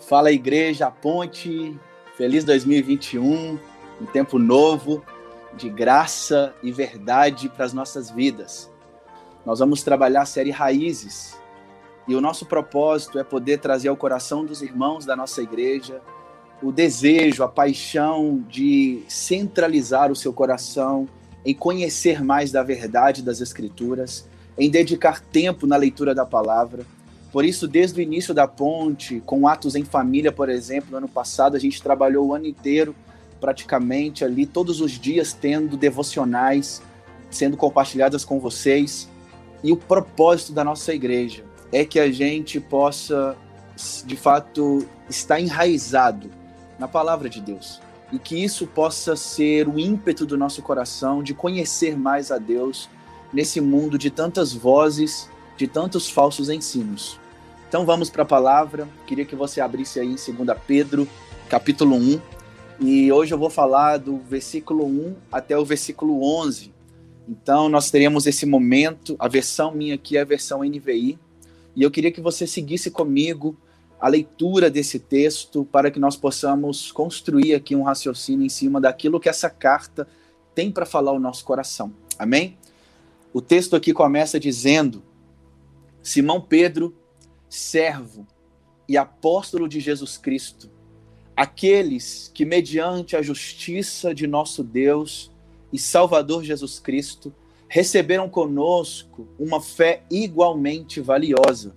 Fala Igreja Ponte, feliz 2021, um tempo novo de graça e verdade para as nossas vidas. Nós vamos trabalhar a série Raízes. E o nosso propósito é poder trazer ao coração dos irmãos da nossa igreja o desejo, a paixão de centralizar o seu coração em conhecer mais da verdade das Escrituras, em dedicar tempo na leitura da palavra por isso, desde o início da ponte, com atos em família, por exemplo, no ano passado, a gente trabalhou o ano inteiro, praticamente ali, todos os dias, tendo devocionais sendo compartilhadas com vocês. E o propósito da nossa igreja é que a gente possa, de fato, estar enraizado na palavra de Deus. E que isso possa ser o ímpeto do nosso coração de conhecer mais a Deus nesse mundo de tantas vozes de tantos falsos ensinos. Então vamos para a palavra. Queria que você abrisse aí em 2 Pedro, capítulo 1. E hoje eu vou falar do versículo 1 até o versículo 11. Então nós teremos esse momento, a versão minha aqui é a versão NVI, e eu queria que você seguisse comigo a leitura desse texto para que nós possamos construir aqui um raciocínio em cima daquilo que essa carta tem para falar ao nosso coração. Amém? O texto aqui começa dizendo: Simão Pedro, servo e apóstolo de Jesus Cristo, aqueles que, mediante a justiça de nosso Deus e Salvador Jesus Cristo, receberam conosco uma fé igualmente valiosa.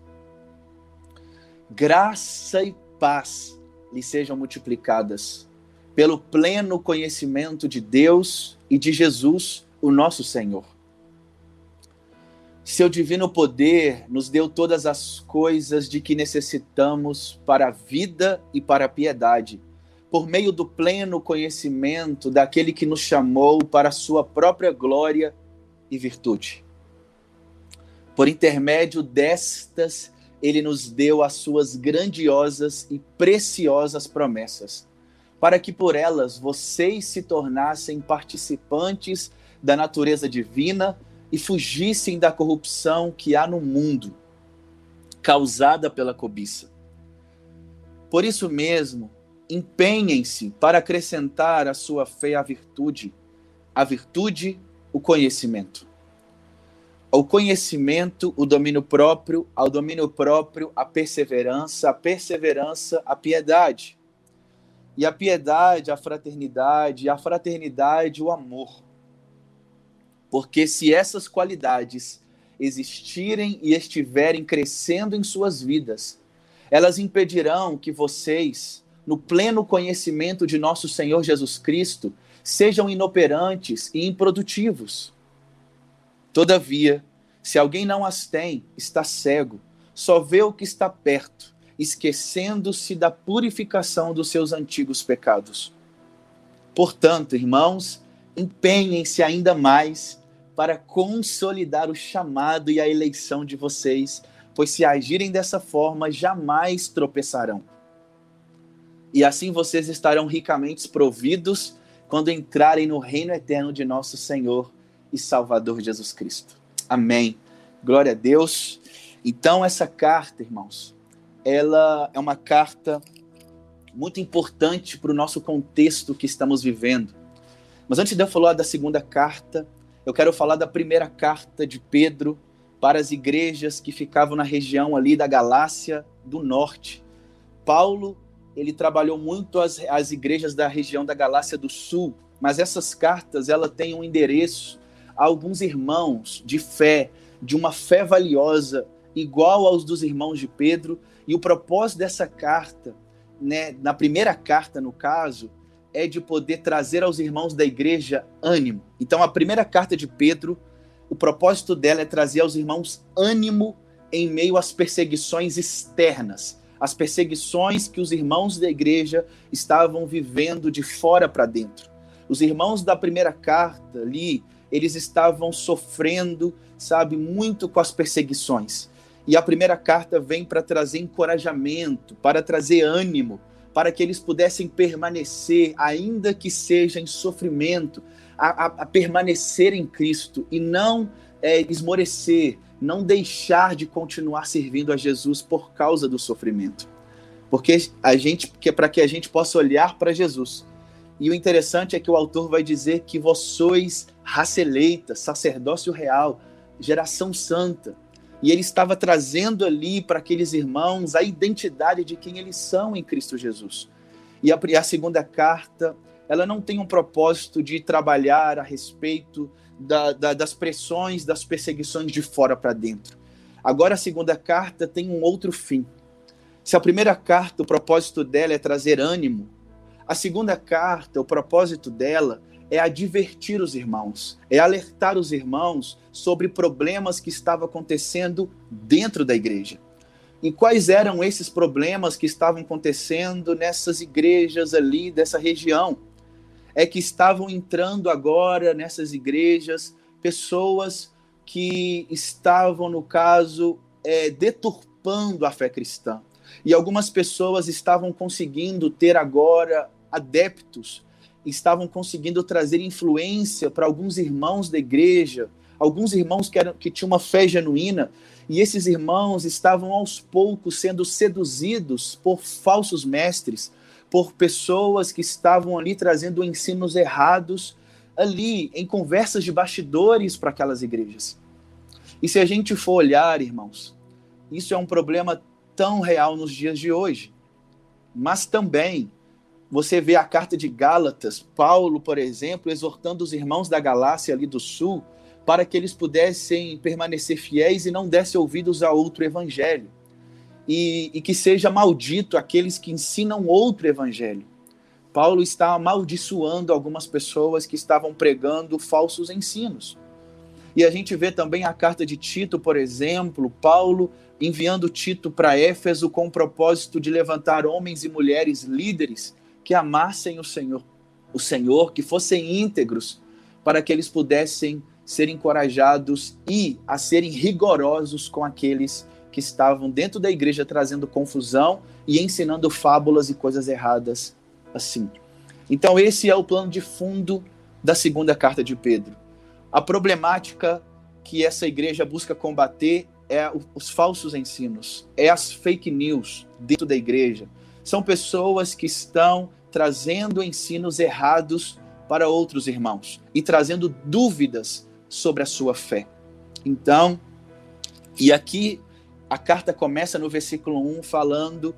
Graça e paz lhe sejam multiplicadas pelo pleno conhecimento de Deus e de Jesus, o nosso Senhor seu divino poder nos deu todas as coisas de que necessitamos para a vida e para a piedade, por meio do pleno conhecimento daquele que nos chamou para a sua própria glória e virtude. Por intermédio destas, ele nos deu as suas grandiosas e preciosas promessas, para que por elas vocês se tornassem participantes da natureza divina e fugissem da corrupção que há no mundo, causada pela cobiça. Por isso mesmo, empenhem-se para acrescentar à sua fé a virtude, a virtude, o conhecimento. Ao conhecimento, o domínio próprio, ao domínio próprio, a perseverança, a perseverança, a piedade. E a piedade, a fraternidade, a fraternidade, o amor porque se essas qualidades existirem e estiverem crescendo em suas vidas, elas impedirão que vocês, no pleno conhecimento de nosso Senhor Jesus Cristo, sejam inoperantes e improdutivos. Todavia, se alguém não as tem, está cego, só vê o que está perto, esquecendo-se da purificação dos seus antigos pecados. Portanto, irmãos, empenhem-se ainda mais para consolidar o chamado e a eleição de vocês, pois se agirem dessa forma, jamais tropeçarão. E assim vocês estarão ricamente providos quando entrarem no reino eterno de nosso Senhor e Salvador Jesus Cristo. Amém. Glória a Deus. Então, essa carta, irmãos, ela é uma carta muito importante para o nosso contexto que estamos vivendo. Mas antes de eu falar da segunda carta, eu quero falar da primeira carta de Pedro para as igrejas que ficavam na região ali da Galácia do Norte. Paulo, ele trabalhou muito as, as igrejas da região da Galácia do Sul, mas essas cartas, ela tem um endereço a alguns irmãos de fé, de uma fé valiosa, igual aos dos irmãos de Pedro, e o propósito dessa carta, né, na primeira carta, no caso, é de poder trazer aos irmãos da igreja ânimo. Então, a primeira carta de Pedro, o propósito dela é trazer aos irmãos ânimo em meio às perseguições externas, as perseguições que os irmãos da igreja estavam vivendo de fora para dentro. Os irmãos da primeira carta ali, eles estavam sofrendo, sabe, muito com as perseguições. E a primeira carta vem para trazer encorajamento, para trazer ânimo, para que eles pudessem permanecer, ainda que seja em sofrimento, a, a, a permanecer em Cristo e não é, esmorecer, não deixar de continuar servindo a Jesus por causa do sofrimento. porque a gente que para que a gente possa olhar para Jesus. E o interessante é que o autor vai dizer que vós sois raça eleita, sacerdócio real, geração santa. E ele estava trazendo ali para aqueles irmãos a identidade de quem eles são em Cristo Jesus. E a, a segunda carta, ela não tem um propósito de trabalhar a respeito da, da, das pressões, das perseguições de fora para dentro. Agora a segunda carta tem um outro fim. Se a primeira carta, o propósito dela é trazer ânimo, a segunda carta, o propósito dela é advertir os irmãos, é alertar os irmãos sobre problemas que estavam acontecendo dentro da igreja. E quais eram esses problemas que estavam acontecendo nessas igrejas ali dessa região? É que estavam entrando agora nessas igrejas pessoas que estavam, no caso, é, deturpando a fé cristã. E algumas pessoas estavam conseguindo ter agora adeptos, estavam conseguindo trazer influência para alguns irmãos da igreja, alguns irmãos que, eram, que tinham uma fé genuína, e esses irmãos estavam aos poucos sendo seduzidos por falsos mestres, por pessoas que estavam ali trazendo ensinos errados, ali em conversas de bastidores para aquelas igrejas. E se a gente for olhar, irmãos, isso é um problema tão real nos dias de hoje. Mas também você vê a carta de Gálatas, Paulo, por exemplo, exortando os irmãos da Galácia ali do sul para que eles pudessem permanecer fiéis e não dessem ouvidos a outro evangelho. E, e que seja maldito aqueles que ensinam outro evangelho. Paulo está amaldiçoando algumas pessoas que estavam pregando falsos ensinos. E a gente vê também a carta de Tito, por exemplo, Paulo enviando Tito para Éfeso com o propósito de levantar homens e mulheres líderes que amassem o Senhor, o Senhor, que fossem íntegros, para que eles pudessem ser encorajados e a serem rigorosos com aqueles que estavam dentro da igreja trazendo confusão e ensinando fábulas e coisas erradas assim. Então esse é o plano de fundo da segunda carta de Pedro. A problemática que essa igreja busca combater é os falsos ensinos, é as fake news dentro da igreja. São pessoas que estão trazendo ensinos errados para outros irmãos e trazendo dúvidas sobre a sua fé. Então, e aqui a carta começa no versículo 1 falando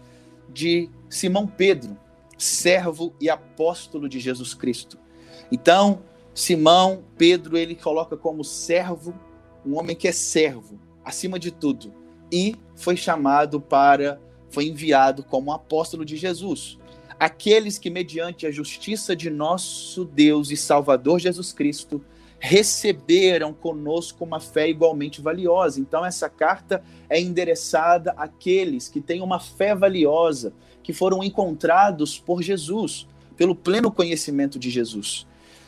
de Simão Pedro, servo e apóstolo de Jesus Cristo. Então, Simão Pedro, ele coloca como servo, um homem que é servo, acima de tudo, e foi chamado para, foi enviado como apóstolo de Jesus. Aqueles que, mediante a justiça de nosso Deus e Salvador Jesus Cristo, receberam conosco uma fé igualmente valiosa. Então, essa carta é endereçada àqueles que têm uma fé valiosa, que foram encontrados por Jesus, pelo pleno conhecimento de Jesus.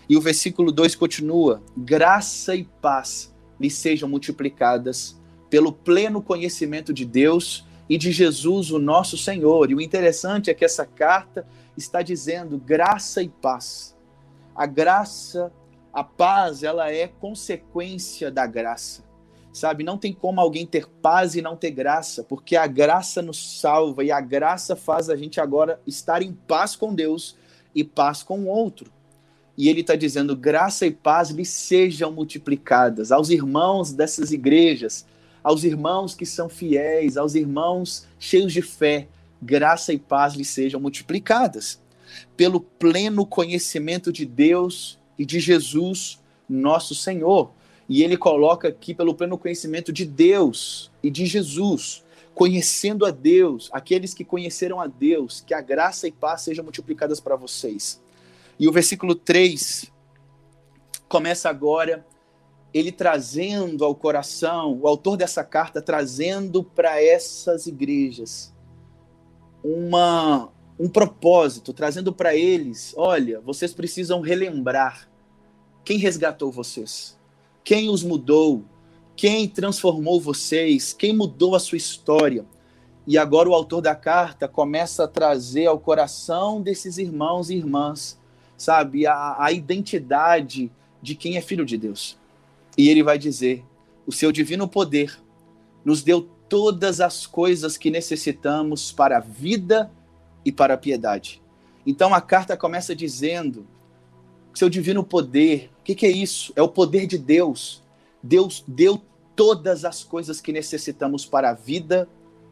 E o versículo 2 continua: graça e paz lhe sejam multiplicadas pelo pleno conhecimento de Deus e de Jesus, o nosso Senhor. E o interessante é que essa carta está dizendo graça e paz. A graça, a paz, ela é consequência da graça. Sabe, não tem como alguém ter paz e não ter graça, porque a graça nos salva e a graça faz a gente agora estar em paz com Deus e paz com o outro. E ele está dizendo: graça e paz lhe sejam multiplicadas aos irmãos dessas igrejas, aos irmãos que são fiéis, aos irmãos cheios de fé, graça e paz lhe sejam multiplicadas. Pelo pleno conhecimento de Deus e de Jesus, nosso Senhor. E ele coloca aqui pelo pleno conhecimento de Deus e de Jesus, conhecendo a Deus, aqueles que conheceram a Deus, que a graça e paz sejam multiplicadas para vocês. E o versículo 3 começa agora ele trazendo ao coração, o autor dessa carta trazendo para essas igrejas uma um propósito, trazendo para eles, olha, vocês precisam relembrar quem resgatou vocês, quem os mudou, quem transformou vocês, quem mudou a sua história. E agora o autor da carta começa a trazer ao coração desses irmãos e irmãs, sabe, a, a identidade de quem é filho de Deus. E ele vai dizer: o seu divino poder nos deu todas as coisas que necessitamos para a vida e para a piedade. Então a carta começa dizendo: seu divino poder, o que, que é isso? É o poder de Deus. Deus deu todas as coisas que necessitamos para a vida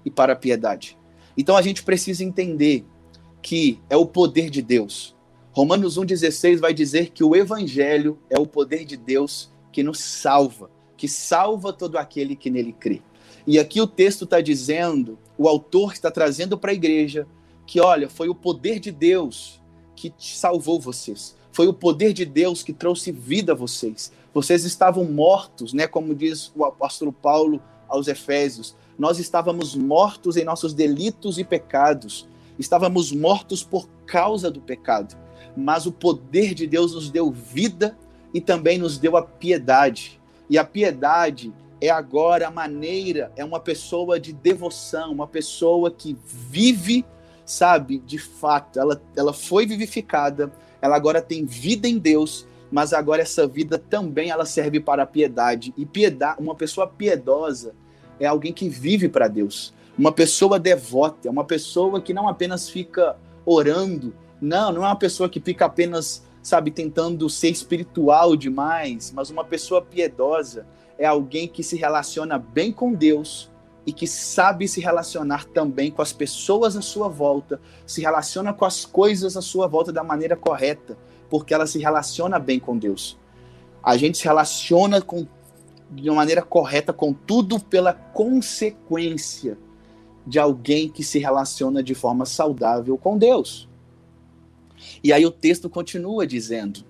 e para a piedade. Então a gente precisa entender que é o poder de Deus. Romanos 1,16 vai dizer que o Evangelho é o poder de Deus que nos salva, que salva todo aquele que nele crê. E aqui o texto está dizendo, o autor está trazendo para a igreja, que olha, foi o poder de Deus que salvou vocês. Foi o poder de Deus que trouxe vida a vocês. Vocês estavam mortos, né? Como diz o apóstolo Paulo aos Efésios. Nós estávamos mortos em nossos delitos e pecados. Estávamos mortos por causa do pecado mas o poder de Deus nos deu vida e também nos deu a piedade. E a piedade é agora a maneira, é uma pessoa de devoção, uma pessoa que vive, sabe, de fato. Ela, ela foi vivificada, ela agora tem vida em Deus, mas agora essa vida também ela serve para a piedade. E piedade, uma pessoa piedosa é alguém que vive para Deus. Uma pessoa devota, é uma pessoa que não apenas fica orando, não, não é uma pessoa que fica apenas, sabe, tentando ser espiritual demais, mas uma pessoa piedosa é alguém que se relaciona bem com Deus e que sabe se relacionar também com as pessoas à sua volta, se relaciona com as coisas à sua volta da maneira correta, porque ela se relaciona bem com Deus. A gente se relaciona com, de uma maneira correta com tudo pela consequência de alguém que se relaciona de forma saudável com Deus. E aí o texto continua dizendo: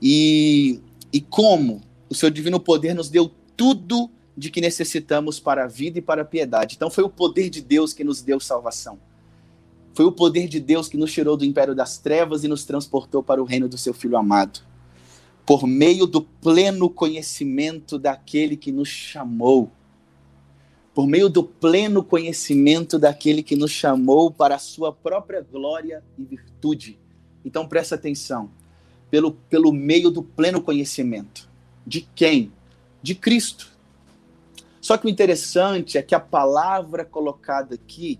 E, e como o seu divino poder nos deu tudo de que necessitamos para a vida e para a piedade. Então foi o poder de Deus que nos deu salvação. Foi o poder de Deus que nos tirou do império das trevas e nos transportou para o reino do seu filho amado. Por meio do pleno conhecimento daquele que nos chamou por meio do pleno conhecimento daquele que nos chamou para a sua própria glória e virtude. Então presta atenção. Pelo, pelo meio do pleno conhecimento. De quem? De Cristo. Só que o interessante é que a palavra colocada aqui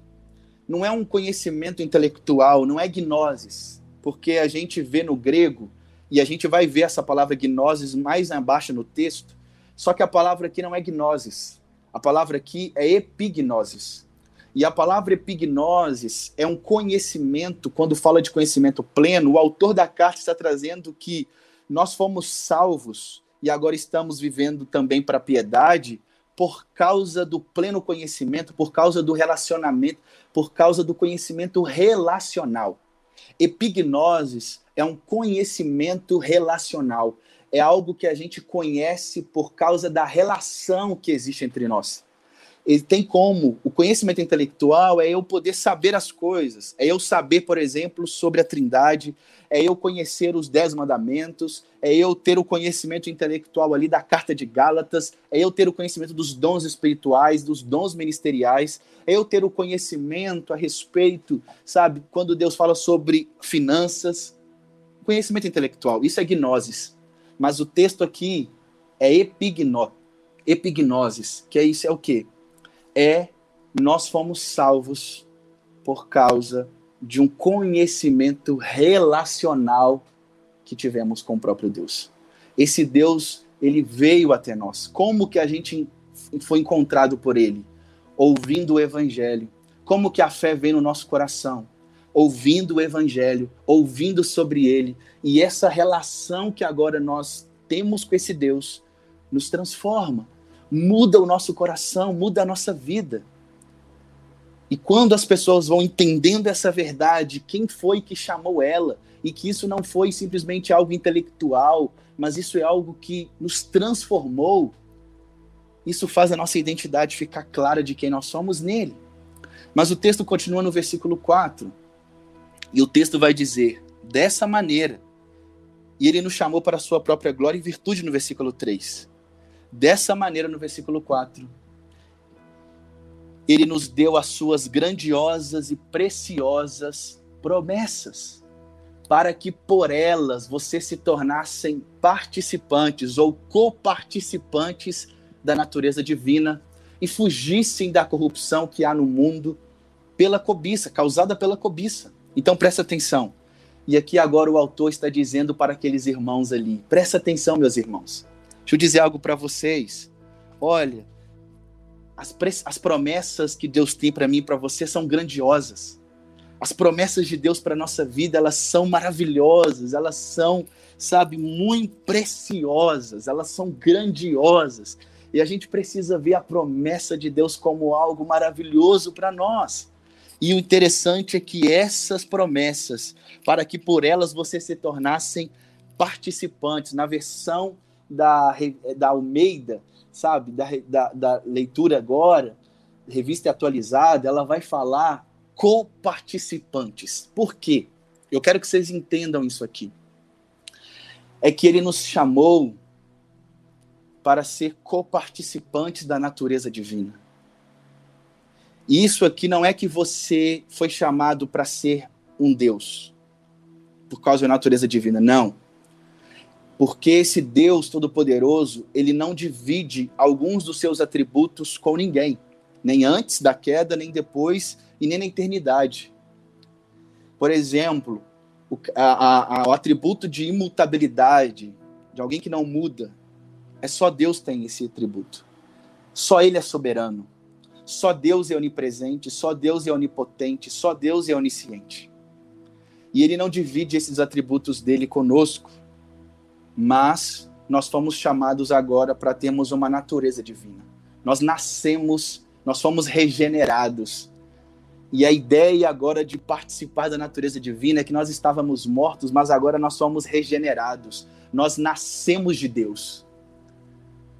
não é um conhecimento intelectual, não é gnosis, porque a gente vê no grego, e a gente vai ver essa palavra gnosis mais abaixo no texto, só que a palavra aqui não é gnosis, a palavra aqui é epignosis. E a palavra epignosis é um conhecimento, quando fala de conhecimento pleno, o autor da carta está trazendo que nós fomos salvos e agora estamos vivendo também para a piedade por causa do pleno conhecimento, por causa do relacionamento, por causa do conhecimento relacional. Epignosis é um conhecimento relacional é algo que a gente conhece por causa da relação que existe entre nós. Ele tem como, o conhecimento intelectual é eu poder saber as coisas, é eu saber, por exemplo, sobre a Trindade, é eu conhecer os Dez Mandamentos, é eu ter o conhecimento intelectual ali da Carta de Gálatas, é eu ter o conhecimento dos dons espirituais, dos dons ministeriais, é eu ter o conhecimento a respeito, sabe, quando Deus fala sobre finanças, conhecimento intelectual, isso é gnosis. Mas o texto aqui é epigno, epignosis, que é isso é o quê? É nós fomos salvos por causa de um conhecimento relacional que tivemos com o próprio Deus. Esse Deus, ele veio até nós. Como que a gente foi encontrado por ele? Ouvindo o evangelho. Como que a fé vem no nosso coração? Ouvindo o evangelho, ouvindo sobre ele, e essa relação que agora nós temos com esse Deus nos transforma, muda o nosso coração, muda a nossa vida. E quando as pessoas vão entendendo essa verdade, quem foi que chamou ela, e que isso não foi simplesmente algo intelectual, mas isso é algo que nos transformou, isso faz a nossa identidade ficar clara de quem nós somos nele. Mas o texto continua no versículo 4. E o texto vai dizer: dessa maneira, e ele nos chamou para a sua própria glória e virtude no versículo 3. Dessa maneira, no versículo 4, ele nos deu as suas grandiosas e preciosas promessas, para que por elas vocês se tornassem participantes ou coparticipantes da natureza divina. e fugissem da corrupção que há no mundo pela cobiça, causada pela cobiça. Então presta atenção. E aqui agora o autor está dizendo para aqueles irmãos ali: presta atenção, meus irmãos. Deixa eu dizer algo para vocês. Olha, as, as promessas que Deus tem para mim e para você são grandiosas. As promessas de Deus para nossa vida, elas são maravilhosas, elas são, sabe, muito preciosas, elas são grandiosas. E a gente precisa ver a promessa de Deus como algo maravilhoso para nós. E o interessante é que essas promessas, para que por elas você se tornassem participantes, na versão da, da Almeida, sabe, da, da, da leitura agora, revista atualizada, ela vai falar coparticipantes. Por quê? Eu quero que vocês entendam isso aqui. É que ele nos chamou para ser coparticipantes da natureza divina. Isso aqui não é que você foi chamado para ser um Deus, por causa da natureza divina, não. Porque esse Deus Todo-Poderoso, ele não divide alguns dos seus atributos com ninguém, nem antes da queda, nem depois e nem na eternidade. Por exemplo, o, a, a, o atributo de imutabilidade, de alguém que não muda, é só Deus tem esse atributo. Só Ele é soberano. Só Deus é onipresente, só Deus é onipotente, só Deus é onisciente. E ele não divide esses atributos dele conosco, mas nós fomos chamados agora para termos uma natureza divina. Nós nascemos, nós fomos regenerados. E a ideia agora de participar da natureza divina é que nós estávamos mortos, mas agora nós somos regenerados. Nós nascemos de Deus.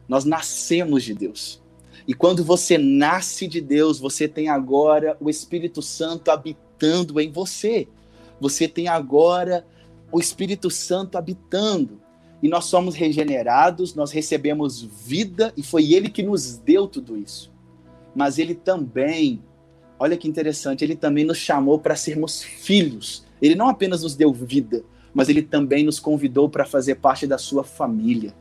Nós nascemos de Deus. E quando você nasce de Deus, você tem agora o Espírito Santo habitando em você. Você tem agora o Espírito Santo habitando. E nós somos regenerados, nós recebemos vida e foi Ele que nos deu tudo isso. Mas Ele também, olha que interessante, Ele também nos chamou para sermos filhos. Ele não apenas nos deu vida, mas Ele também nos convidou para fazer parte da sua família.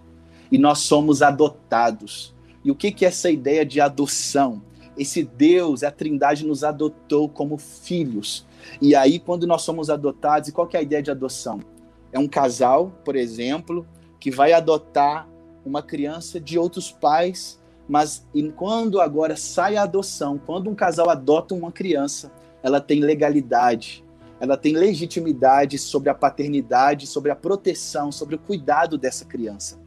E nós somos adotados. E o que, que é essa ideia de adoção? Esse Deus, a Trindade, nos adotou como filhos. E aí, quando nós somos adotados, e qual que é a ideia de adoção? É um casal, por exemplo, que vai adotar uma criança de outros pais, mas quando agora sai a adoção, quando um casal adota uma criança, ela tem legalidade, ela tem legitimidade sobre a paternidade, sobre a proteção, sobre o cuidado dessa criança.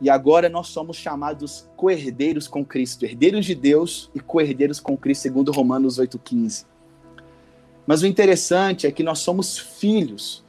E agora nós somos chamados co-herdeiros com Cristo, herdeiros de Deus e co-herdeiros com Cristo, segundo Romanos 8,15. Mas o interessante é que nós somos filhos.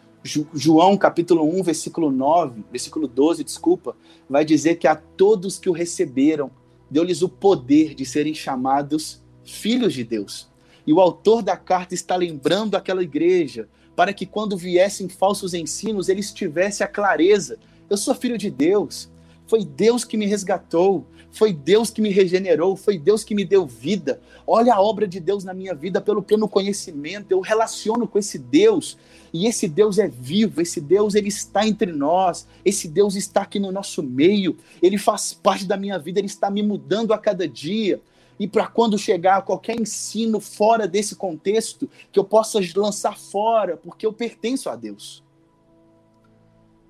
João capítulo 1, versículo 9, versículo 12, desculpa, vai dizer que a todos que o receberam, deu-lhes o poder de serem chamados filhos de Deus. E o autor da carta está lembrando aquela igreja para que quando viessem falsos ensinos, eles tivessem a clareza. Eu sou filho de Deus, foi Deus que me resgatou, foi Deus que me regenerou, foi Deus que me deu vida. Olha a obra de Deus na minha vida pelo pleno conhecimento. Eu relaciono com esse Deus e esse Deus é vivo, esse Deus ele está entre nós, esse Deus está aqui no nosso meio, ele faz parte da minha vida, ele está me mudando a cada dia. E para quando chegar qualquer ensino fora desse contexto, que eu possa lançar fora, porque eu pertenço a Deus.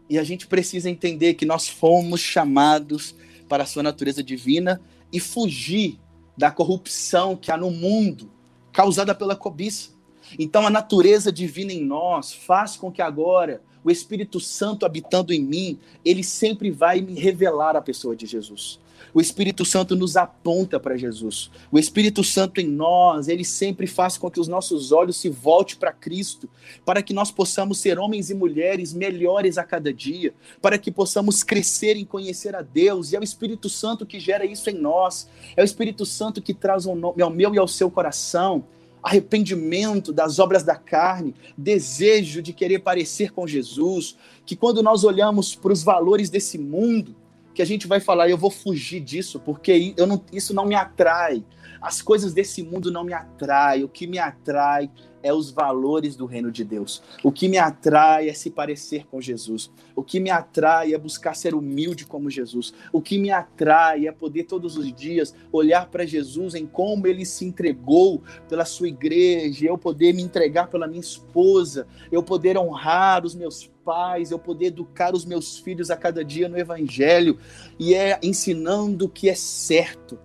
E a gente precisa entender que nós fomos chamados para a sua natureza divina e fugir da corrupção que há no mundo causada pela cobiça. Então a natureza divina em nós faz com que agora o Espírito Santo habitando em mim, ele sempre vai me revelar a pessoa de Jesus. O Espírito Santo nos aponta para Jesus. O Espírito Santo em nós, ele sempre faz com que os nossos olhos se voltem para Cristo, para que nós possamos ser homens e mulheres melhores a cada dia, para que possamos crescer em conhecer a Deus. E é o Espírito Santo que gera isso em nós. É o Espírito Santo que traz ao meu e ao seu coração arrependimento das obras da carne, desejo de querer parecer com Jesus, que quando nós olhamos para os valores desse mundo, que a gente vai falar, eu vou fugir disso, porque eu não, isso não me atrai. As coisas desse mundo não me atraem. O que me atrai é os valores do reino de Deus. O que me atrai é se parecer com Jesus. O que me atrai é buscar ser humilde como Jesus. O que me atrai é poder todos os dias olhar para Jesus em como ele se entregou pela sua igreja, eu poder me entregar pela minha esposa, eu poder honrar os meus pais, eu poder educar os meus filhos a cada dia no evangelho e é ensinando o que é certo.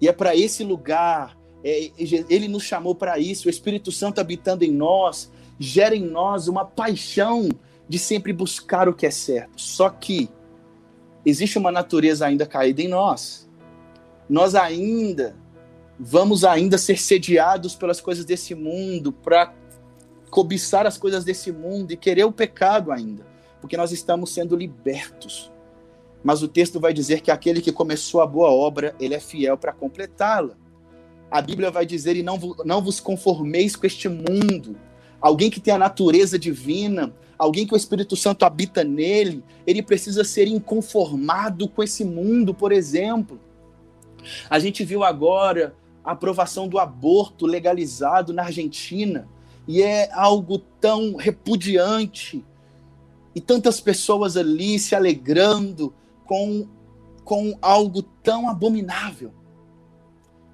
E é para esse lugar é, ele nos chamou para isso, o Espírito Santo habitando em nós, gera em nós uma paixão de sempre buscar o que é certo. Só que existe uma natureza ainda caída em nós. Nós ainda vamos ainda ser sediados pelas coisas desse mundo, para cobiçar as coisas desse mundo e querer o pecado ainda, porque nós estamos sendo libertos. Mas o texto vai dizer que aquele que começou a boa obra, ele é fiel para completá-la a Bíblia vai dizer: e não, não vos conformeis com este mundo. Alguém que tem a natureza divina, alguém que o Espírito Santo habita nele, ele precisa ser inconformado com esse mundo, por exemplo. A gente viu agora a aprovação do aborto legalizado na Argentina, e é algo tão repudiante, e tantas pessoas ali se alegrando com, com algo tão abominável.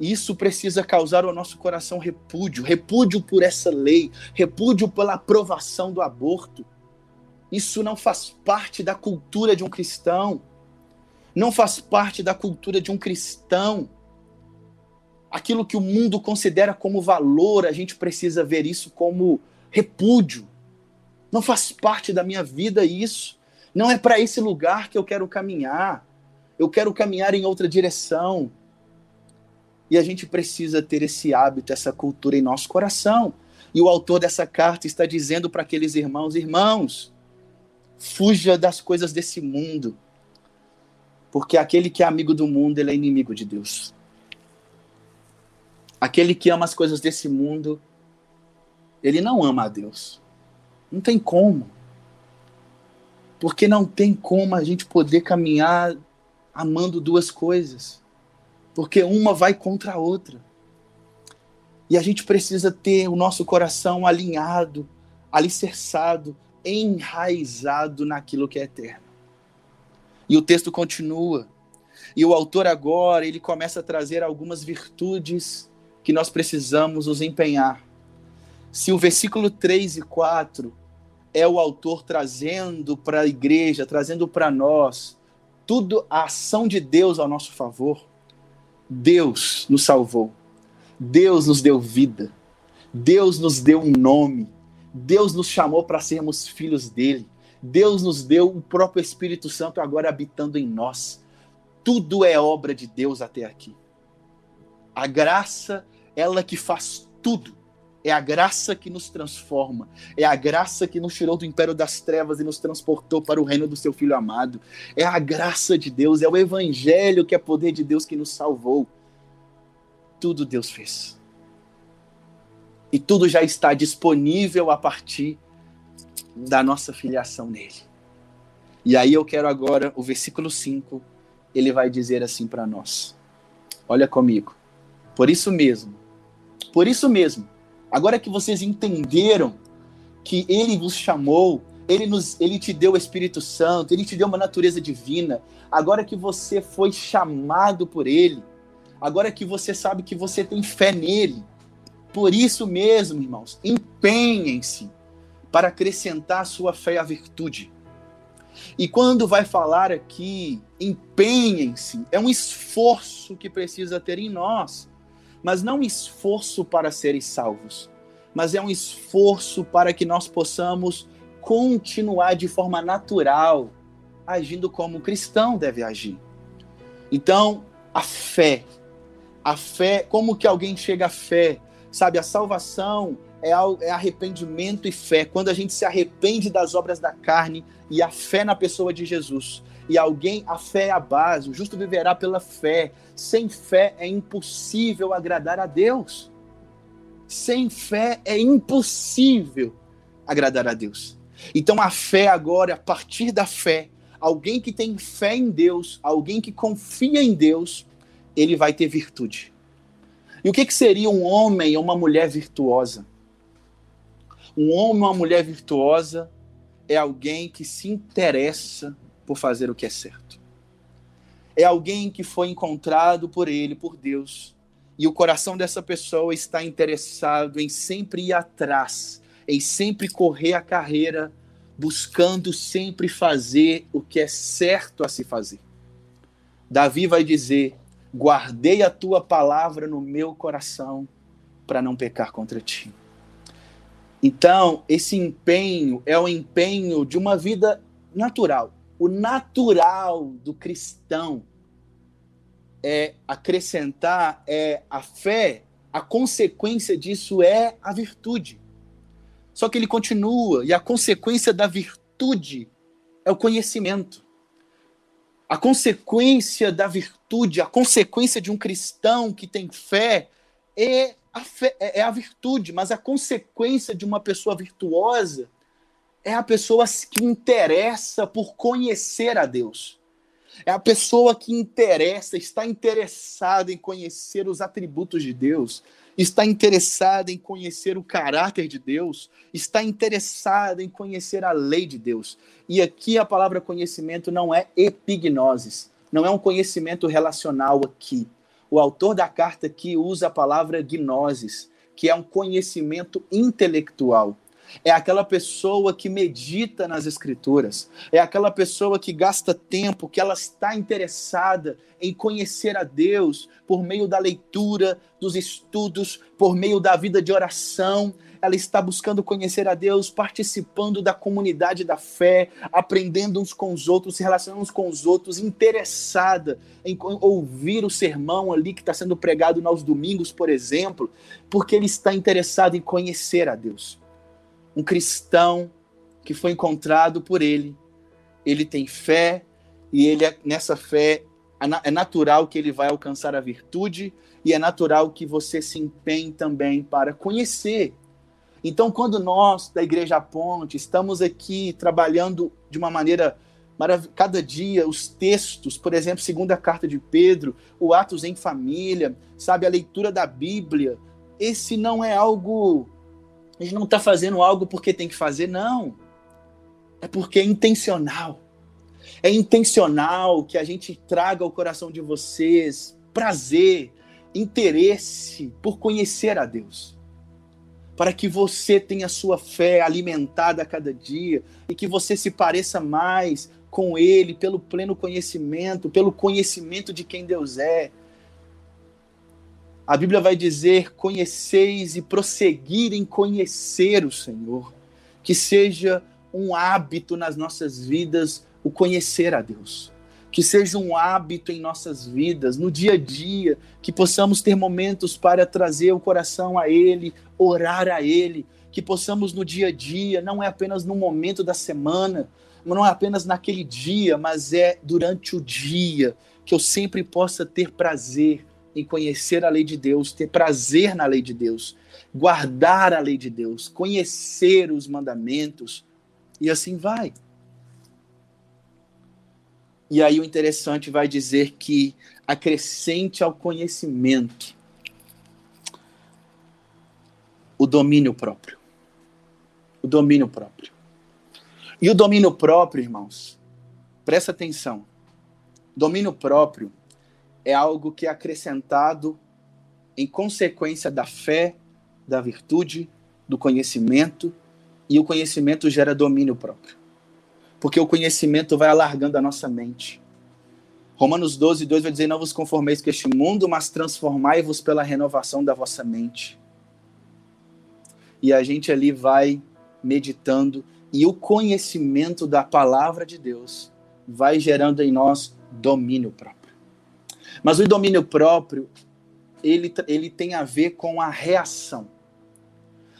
Isso precisa causar ao nosso coração repúdio, repúdio por essa lei, repúdio pela aprovação do aborto. Isso não faz parte da cultura de um cristão. Não faz parte da cultura de um cristão. Aquilo que o mundo considera como valor, a gente precisa ver isso como repúdio. Não faz parte da minha vida isso. Não é para esse lugar que eu quero caminhar. Eu quero caminhar em outra direção. E a gente precisa ter esse hábito, essa cultura em nosso coração. E o autor dessa carta está dizendo para aqueles irmãos: irmãos, fuja das coisas desse mundo, porque aquele que é amigo do mundo, ele é inimigo de Deus. Aquele que ama as coisas desse mundo, ele não ama a Deus. Não tem como. Porque não tem como a gente poder caminhar amando duas coisas porque uma vai contra a outra. E a gente precisa ter o nosso coração alinhado, alicerçado, enraizado naquilo que é eterno. E o texto continua. E o autor agora, ele começa a trazer algumas virtudes que nós precisamos nos empenhar. Se o versículo 3 e 4 é o autor trazendo para a igreja, trazendo para nós tudo a ação de Deus ao nosso favor, Deus nos salvou. Deus nos deu vida. Deus nos deu um nome. Deus nos chamou para sermos filhos dele. Deus nos deu o próprio Espírito Santo agora habitando em nós. Tudo é obra de Deus até aqui. A graça, ela que faz tudo. É a graça que nos transforma. É a graça que nos tirou do império das trevas e nos transportou para o reino do seu Filho amado. É a graça de Deus, é o Evangelho que é poder de Deus que nos salvou. Tudo Deus fez. E tudo já está disponível a partir da nossa filiação nele. E aí eu quero agora, o versículo 5, ele vai dizer assim para nós. Olha comigo. Por isso mesmo, por isso mesmo, Agora que vocês entenderam que ele vos chamou, ele, nos, ele te deu o Espírito Santo, ele te deu uma natureza divina, agora que você foi chamado por ele, agora que você sabe que você tem fé nele, por isso mesmo, irmãos, empenhem-se para acrescentar a sua fé à virtude. E quando vai falar aqui, empenhem-se, é um esforço que precisa ter em nós mas não um esforço para serem salvos, mas é um esforço para que nós possamos continuar de forma natural, agindo como o cristão deve agir. Então, a fé, a fé, como que alguém chega à fé? Sabe, a salvação é, é arrependimento e fé. Quando a gente se arrepende das obras da carne e a fé na pessoa de Jesus. E alguém, a fé é a base, o justo viverá pela fé. Sem fé é impossível agradar a Deus. Sem fé é impossível agradar a Deus. Então a fé agora, a partir da fé, alguém que tem fé em Deus, alguém que confia em Deus, ele vai ter virtude. E o que, que seria um homem ou uma mulher virtuosa? Um homem ou uma mulher virtuosa é alguém que se interessa por fazer o que é certo. É alguém que foi encontrado por ele, por Deus, e o coração dessa pessoa está interessado em sempre ir atrás, em sempre correr a carreira, buscando sempre fazer o que é certo a se fazer. Davi vai dizer: Guardei a tua palavra no meu coração para não pecar contra ti. Então, esse empenho é o empenho de uma vida natural. O natural do cristão é acrescentar é a fé, a consequência disso é a virtude. Só que ele continua, e a consequência da virtude é o conhecimento. A consequência da virtude, a consequência de um cristão que tem fé é a, fé, é, é a virtude, mas a consequência de uma pessoa virtuosa é a pessoa que interessa por conhecer a Deus. É a pessoa que interessa, está interessada em conhecer os atributos de Deus, está interessada em conhecer o caráter de Deus, está interessada em conhecer a lei de Deus. E aqui a palavra conhecimento não é epignosis, não é um conhecimento relacional aqui. O autor da carta aqui usa a palavra gnosis, que é um conhecimento intelectual é aquela pessoa que medita nas escrituras, é aquela pessoa que gasta tempo, que ela está interessada em conhecer a Deus por meio da leitura, dos estudos, por meio da vida de oração. Ela está buscando conhecer a Deus, participando da comunidade da fé, aprendendo uns com os outros, se relacionando uns com os outros, interessada em ouvir o sermão ali que está sendo pregado aos domingos, por exemplo, porque ele está interessado em conhecer a Deus um cristão que foi encontrado por ele. Ele tem fé e ele é, nessa fé é natural que ele vai alcançar a virtude e é natural que você se empenhe também para conhecer. Então, quando nós da Igreja Ponte estamos aqui trabalhando de uma maneira cada dia os textos, por exemplo, segunda carta de Pedro, o Atos em família, sabe, a leitura da Bíblia, esse não é algo a gente não está fazendo algo porque tem que fazer, não. É porque é intencional. É intencional que a gente traga ao coração de vocês prazer, interesse por conhecer a Deus. Para que você tenha sua fé alimentada a cada dia e que você se pareça mais com Ele pelo pleno conhecimento, pelo conhecimento de quem Deus é, a Bíblia vai dizer: conheceis e prosseguir em conhecer o Senhor. Que seja um hábito nas nossas vidas o conhecer a Deus. Que seja um hábito em nossas vidas, no dia a dia, que possamos ter momentos para trazer o coração a Ele, orar a Ele, que possamos no dia a dia, não é apenas no momento da semana, não é apenas naquele dia, mas é durante o dia, que eu sempre possa ter prazer em conhecer a lei de Deus, ter prazer na lei de Deus, guardar a lei de Deus, conhecer os mandamentos, e assim vai. E aí o interessante vai dizer que acrescente ao conhecimento o domínio próprio. O domínio próprio. E o domínio próprio, irmãos, presta atenção. Domínio próprio é algo que é acrescentado em consequência da fé, da virtude, do conhecimento, e o conhecimento gera domínio próprio. Porque o conhecimento vai alargando a nossa mente. Romanos 12, 2 vai dizer: Não vos conformeis com este mundo, mas transformai-vos pela renovação da vossa mente. E a gente ali vai meditando, e o conhecimento da palavra de Deus vai gerando em nós domínio próprio. Mas o domínio próprio, ele, ele tem a ver com a reação.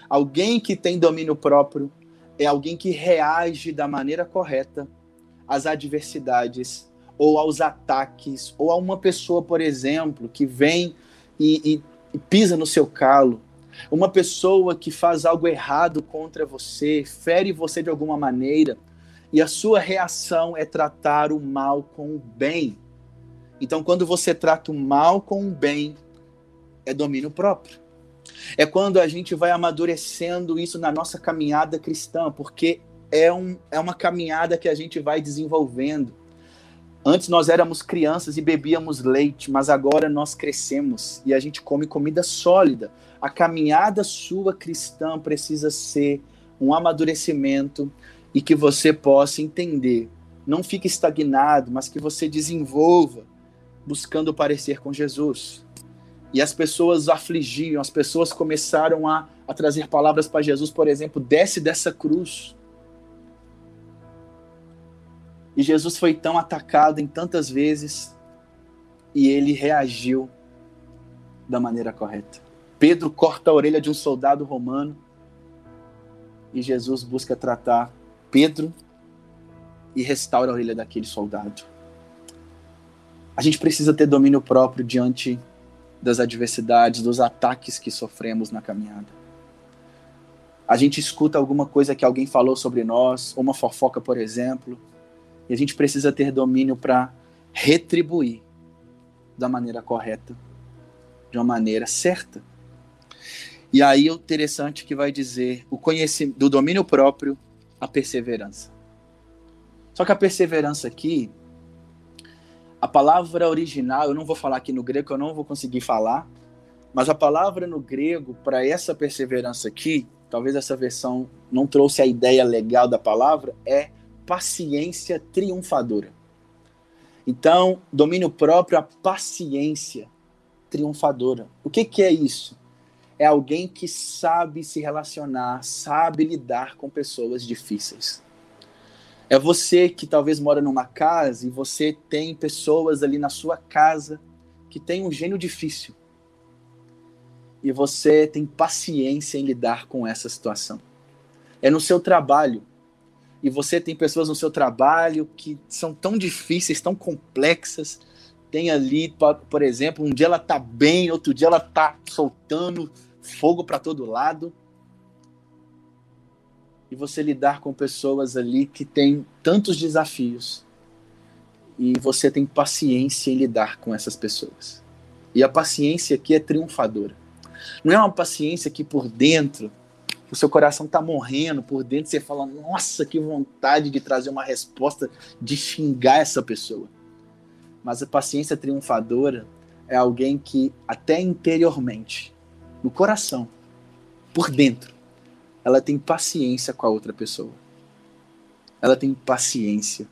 Alguém que tem domínio próprio é alguém que reage da maneira correta às adversidades ou aos ataques, ou a uma pessoa, por exemplo, que vem e, e, pisa no seu calo, uma pessoa que faz algo errado contra você, fere você de alguma maneira, e a sua reação é tratar o mal com o bem. Então, quando você trata o mal com o bem, é domínio próprio. É quando a gente vai amadurecendo isso na nossa caminhada cristã, porque é, um, é uma caminhada que a gente vai desenvolvendo. Antes nós éramos crianças e bebíamos leite, mas agora nós crescemos e a gente come comida sólida. A caminhada sua cristã precisa ser um amadurecimento e que você possa entender. Não fique estagnado, mas que você desenvolva buscando parecer com Jesus. E as pessoas afligiam, as pessoas começaram a, a trazer palavras para Jesus, por exemplo, desce dessa cruz. E Jesus foi tão atacado em tantas vezes e ele reagiu da maneira correta. Pedro corta a orelha de um soldado romano e Jesus busca tratar Pedro e restaura a orelha daquele soldado. A gente precisa ter domínio próprio diante das adversidades, dos ataques que sofremos na caminhada. A gente escuta alguma coisa que alguém falou sobre nós, uma fofoca, por exemplo, e a gente precisa ter domínio para retribuir da maneira correta, de uma maneira certa. E aí o interessante que vai dizer o conhecimento do domínio próprio, a perseverança. Só que a perseverança aqui, a palavra original, eu não vou falar aqui no grego, eu não vou conseguir falar, mas a palavra no grego para essa perseverança aqui, talvez essa versão não trouxe a ideia legal da palavra, é paciência triunfadora. Então, domínio próprio, a paciência triunfadora. O que, que é isso? É alguém que sabe se relacionar, sabe lidar com pessoas difíceis. É você que talvez mora numa casa e você tem pessoas ali na sua casa que tem um gênio difícil. E você tem paciência em lidar com essa situação. É no seu trabalho e você tem pessoas no seu trabalho que são tão difíceis, tão complexas. Tem ali, por exemplo, um dia ela tá bem, outro dia ela tá soltando fogo para todo lado. E você lidar com pessoas ali que têm tantos desafios. E você tem paciência em lidar com essas pessoas. E a paciência aqui é triunfadora. Não é uma paciência que por dentro o seu coração está morrendo por dentro, você fala, nossa, que vontade de trazer uma resposta, de xingar essa pessoa. Mas a paciência triunfadora é alguém que, até interiormente, no coração, por dentro, ela tem paciência com a outra pessoa. Ela tem paciência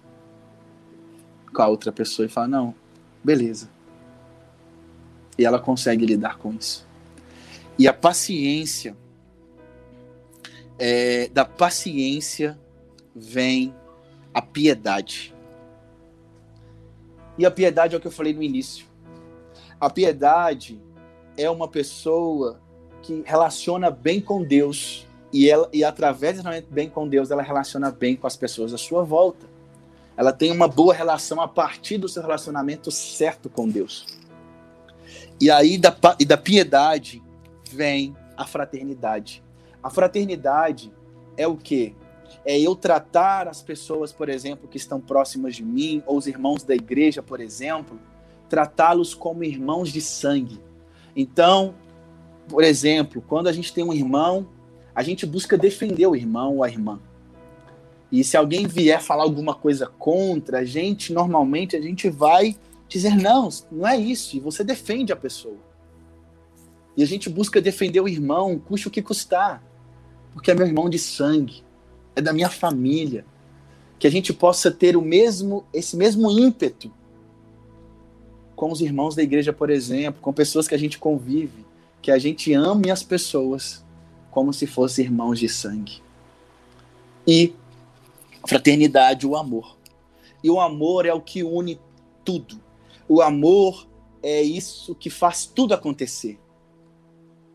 com a outra pessoa e fala: não, beleza. E ela consegue lidar com isso. E a paciência é, da paciência vem a piedade. E a piedade é o que eu falei no início. A piedade é uma pessoa que relaciona bem com Deus e ela e através de relacionamento bem com Deus, ela relaciona bem com as pessoas à sua volta. Ela tem uma boa relação a partir do seu relacionamento certo com Deus. E aí da, e da piedade vem a fraternidade. A fraternidade é o quê? É eu tratar as pessoas, por exemplo, que estão próximas de mim, ou os irmãos da igreja, por exemplo, tratá-los como irmãos de sangue. Então, por exemplo, quando a gente tem um irmão, a gente busca defender o irmão ou a irmã. E se alguém vier falar alguma coisa contra, a gente normalmente a gente vai dizer não, não é isso, e você defende a pessoa. E a gente busca defender o irmão, custe o que custar porque é meu irmão de sangue, é da minha família. Que a gente possa ter o mesmo, esse mesmo ímpeto com os irmãos da igreja, por exemplo, com pessoas que a gente convive, que a gente ame as pessoas como se fossem irmãos de sangue. E fraternidade, o amor. E o amor é o que une tudo. O amor é isso que faz tudo acontecer.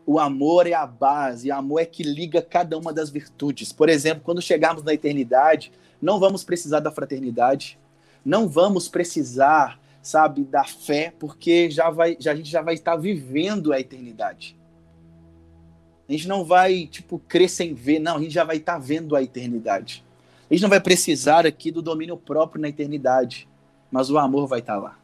O amor é a base, o amor é que liga cada uma das virtudes. Por exemplo, quando chegarmos na eternidade, não vamos precisar da fraternidade, não vamos precisar, sabe, da fé, porque já vai, já, a gente já vai estar vivendo a eternidade. A gente não vai, tipo, crer sem ver, não, a gente já vai estar vendo a eternidade. A gente não vai precisar aqui do domínio próprio na eternidade, mas o amor vai estar lá.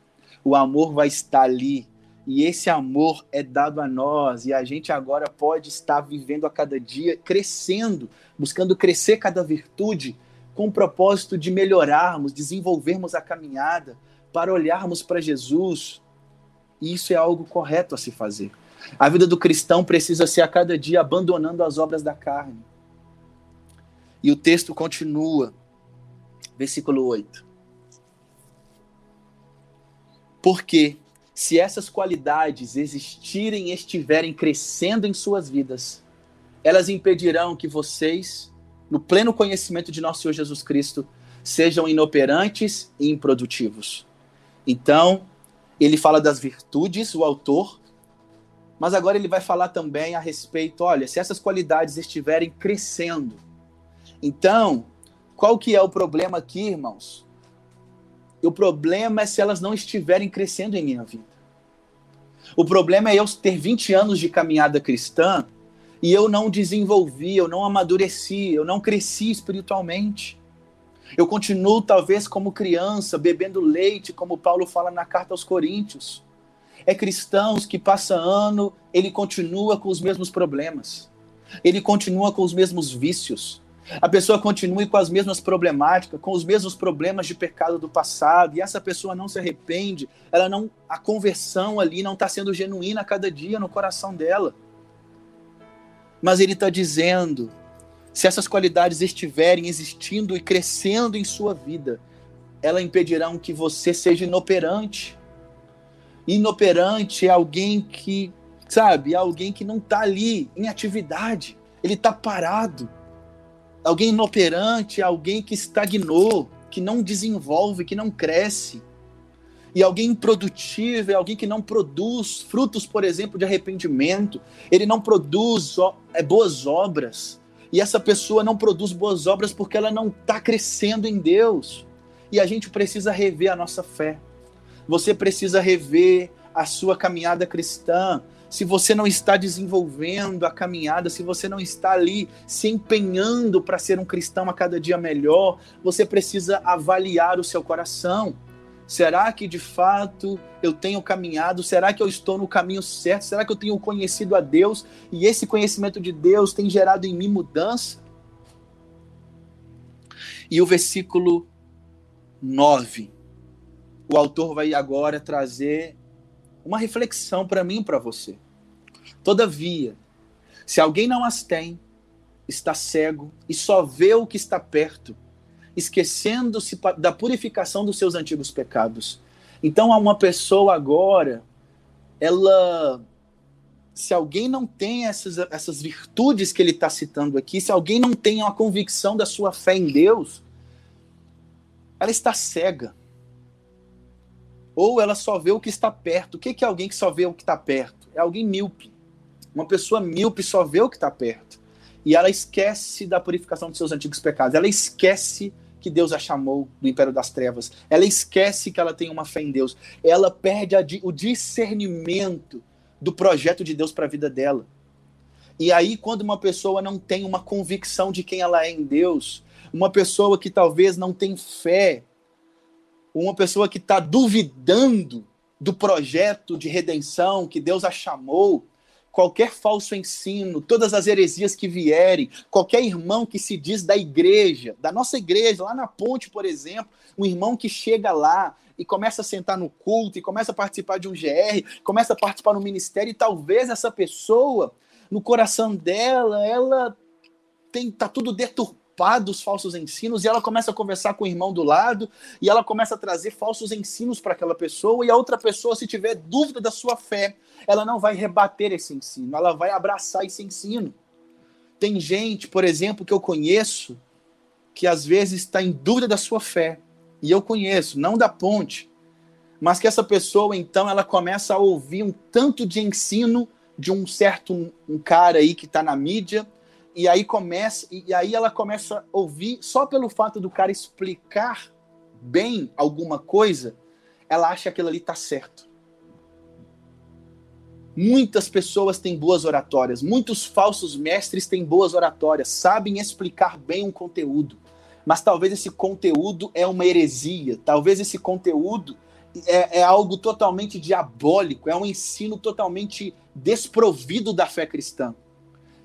O amor vai estar ali E esse amor é dado a nós, e a gente agora pode estar vivendo a cada dia, crescendo, buscando crescer cada virtude, com o propósito de melhorarmos, desenvolvermos a caminhada, para olharmos para Jesus. E isso é algo correto a se fazer. A vida do cristão precisa ser a cada dia abandonando as obras da carne. E o texto continua, versículo 8. Porque se essas qualidades existirem e estiverem crescendo em suas vidas, elas impedirão que vocês, no pleno conhecimento de nosso Senhor Jesus Cristo, sejam inoperantes e improdutivos. Então, ele fala das virtudes, o autor, mas agora ele vai falar também a respeito, olha, se essas qualidades estiverem crescendo. Então, qual que é o problema aqui, irmãos? O problema é se elas não estiverem crescendo em minha vida. O problema é eu ter 20 anos de caminhada cristã e eu não desenvolvi, eu não amadureci, eu não cresci espiritualmente. Eu continuo, talvez, como criança, bebendo leite, como Paulo fala na carta aos Coríntios. É cristãos que passa ano, ele continua com os mesmos problemas. Ele continua com os mesmos vícios. A pessoa continua com as mesmas problemáticas, com os mesmos problemas de pecado do passado, e essa pessoa não se arrepende, ela não, a conversão ali não está sendo genuína a cada dia no coração dela. Mas ele está dizendo: se essas qualidades estiverem existindo e crescendo em sua vida, elas impedirão que você seja inoperante. Inoperante é alguém que, sabe, é alguém que não está ali em atividade, ele está parado. Alguém inoperante é alguém que estagnou, que não desenvolve, que não cresce. E alguém improdutivo é alguém que não produz frutos, por exemplo, de arrependimento. Ele não produz é, boas obras. E essa pessoa não produz boas obras porque ela não está crescendo em Deus. E a gente precisa rever a nossa fé. Você precisa rever a sua caminhada cristã. Se você não está desenvolvendo a caminhada, se você não está ali se empenhando para ser um cristão a cada dia melhor, você precisa avaliar o seu coração. Será que de fato eu tenho caminhado? Será que eu estou no caminho certo? Será que eu tenho conhecido a Deus e esse conhecimento de Deus tem gerado em mim mudança? E o versículo 9, o autor vai agora trazer uma reflexão para mim e para você. Todavia, se alguém não as tem, está cego e só vê o que está perto esquecendo-se da purificação dos seus antigos pecados. Então, há uma pessoa agora, ela. Se alguém não tem essas, essas virtudes que ele está citando aqui, se alguém não tem uma convicção da sua fé em Deus, ela está cega. Ou ela só vê o que está perto. O que é alguém que só vê o que está perto? É alguém míope. Uma pessoa míope só vê o que está perto. E ela esquece da purificação dos seus antigos pecados. Ela esquece que Deus a chamou do império das trevas. Ela esquece que ela tem uma fé em Deus. Ela perde a, o discernimento do projeto de Deus para a vida dela. E aí, quando uma pessoa não tem uma convicção de quem ela é em Deus, uma pessoa que talvez não tem fé, uma pessoa que está duvidando do projeto de redenção que Deus a chamou, qualquer falso ensino, todas as heresias que vierem, qualquer irmão que se diz da igreja, da nossa igreja, lá na ponte, por exemplo, um irmão que chega lá e começa a sentar no culto e começa a participar de um GR, começa a participar no ministério e talvez essa pessoa, no coração dela, ela tem tá tudo deturpado dos falsos ensinos, e ela começa a conversar com o irmão do lado, e ela começa a trazer falsos ensinos para aquela pessoa, e a outra pessoa, se tiver dúvida da sua fé, ela não vai rebater esse ensino, ela vai abraçar esse ensino. Tem gente, por exemplo, que eu conheço, que às vezes está em dúvida da sua fé, e eu conheço, não da ponte, mas que essa pessoa, então, ela começa a ouvir um tanto de ensino de um certo um cara aí que está na mídia, e aí começa, e aí ela começa a ouvir só pelo fato do cara explicar bem alguma coisa, ela acha que aquilo ali está certo. Muitas pessoas têm boas oratórias, muitos falsos mestres têm boas oratórias, sabem explicar bem um conteúdo, mas talvez esse conteúdo é uma heresia, talvez esse conteúdo é, é algo totalmente diabólico, é um ensino totalmente desprovido da fé cristã.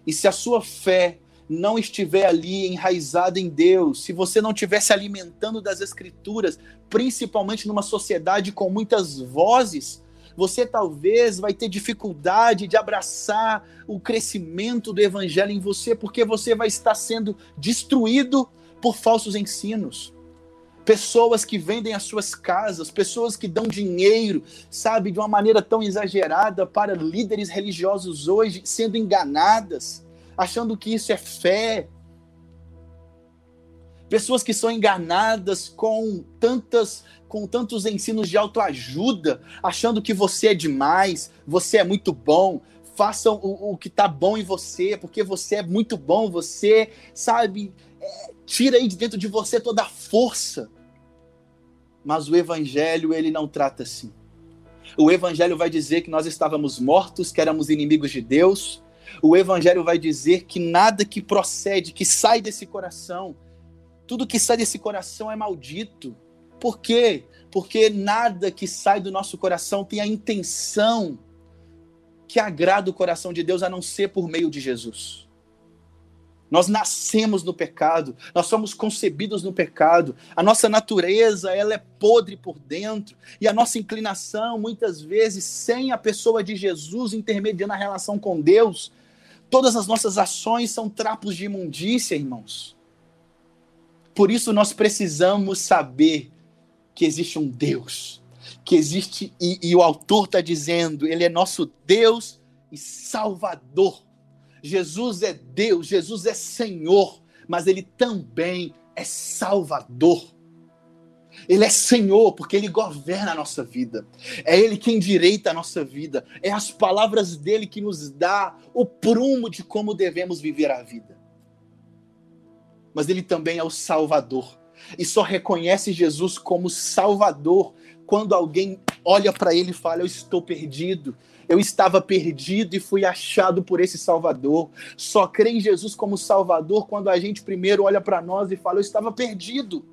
E se a sua fé não estiver ali enraizada em Deus, se você não estiver se alimentando das Escrituras, principalmente numa sociedade com muitas vozes, você talvez vai ter dificuldade de abraçar o crescimento do Evangelho em você, porque você vai estar sendo destruído por falsos ensinos pessoas que vendem as suas casas, pessoas que dão dinheiro, sabe, de uma maneira tão exagerada para líderes religiosos hoje, sendo enganadas, achando que isso é fé. Pessoas que são enganadas com tantas com tantos ensinos de autoajuda, achando que você é demais, você é muito bom, façam o, o que está bom em você, porque você é muito bom, você, sabe, é, tira aí de dentro de você toda a força. Mas o evangelho, ele não trata assim. O evangelho vai dizer que nós estávamos mortos, que éramos inimigos de Deus. O evangelho vai dizer que nada que procede, que sai desse coração, tudo que sai desse coração é maldito. Por quê? Porque nada que sai do nosso coração tem a intenção que agrada o coração de Deus a não ser por meio de Jesus. Nós nascemos no pecado, nós somos concebidos no pecado. A nossa natureza, ela é podre por dentro, e a nossa inclinação, muitas vezes, sem a pessoa de Jesus intermediando a relação com Deus, todas as nossas ações são trapos de imundícia, irmãos. Por isso nós precisamos saber que existe um Deus, que existe, e, e o autor está dizendo, ele é nosso Deus e Salvador Jesus é Deus, Jesus é Senhor, mas ele também é Salvador. Ele é Senhor porque ele governa a nossa vida. É ele quem direita a nossa vida. É as palavras dele que nos dá o prumo de como devemos viver a vida. Mas ele também é o Salvador. E só reconhece Jesus como Salvador quando alguém olha para ele e fala: Eu estou perdido, eu estava perdido e fui achado por esse Salvador. Só crê em Jesus como Salvador quando a gente primeiro olha para nós e fala: Eu estava perdido.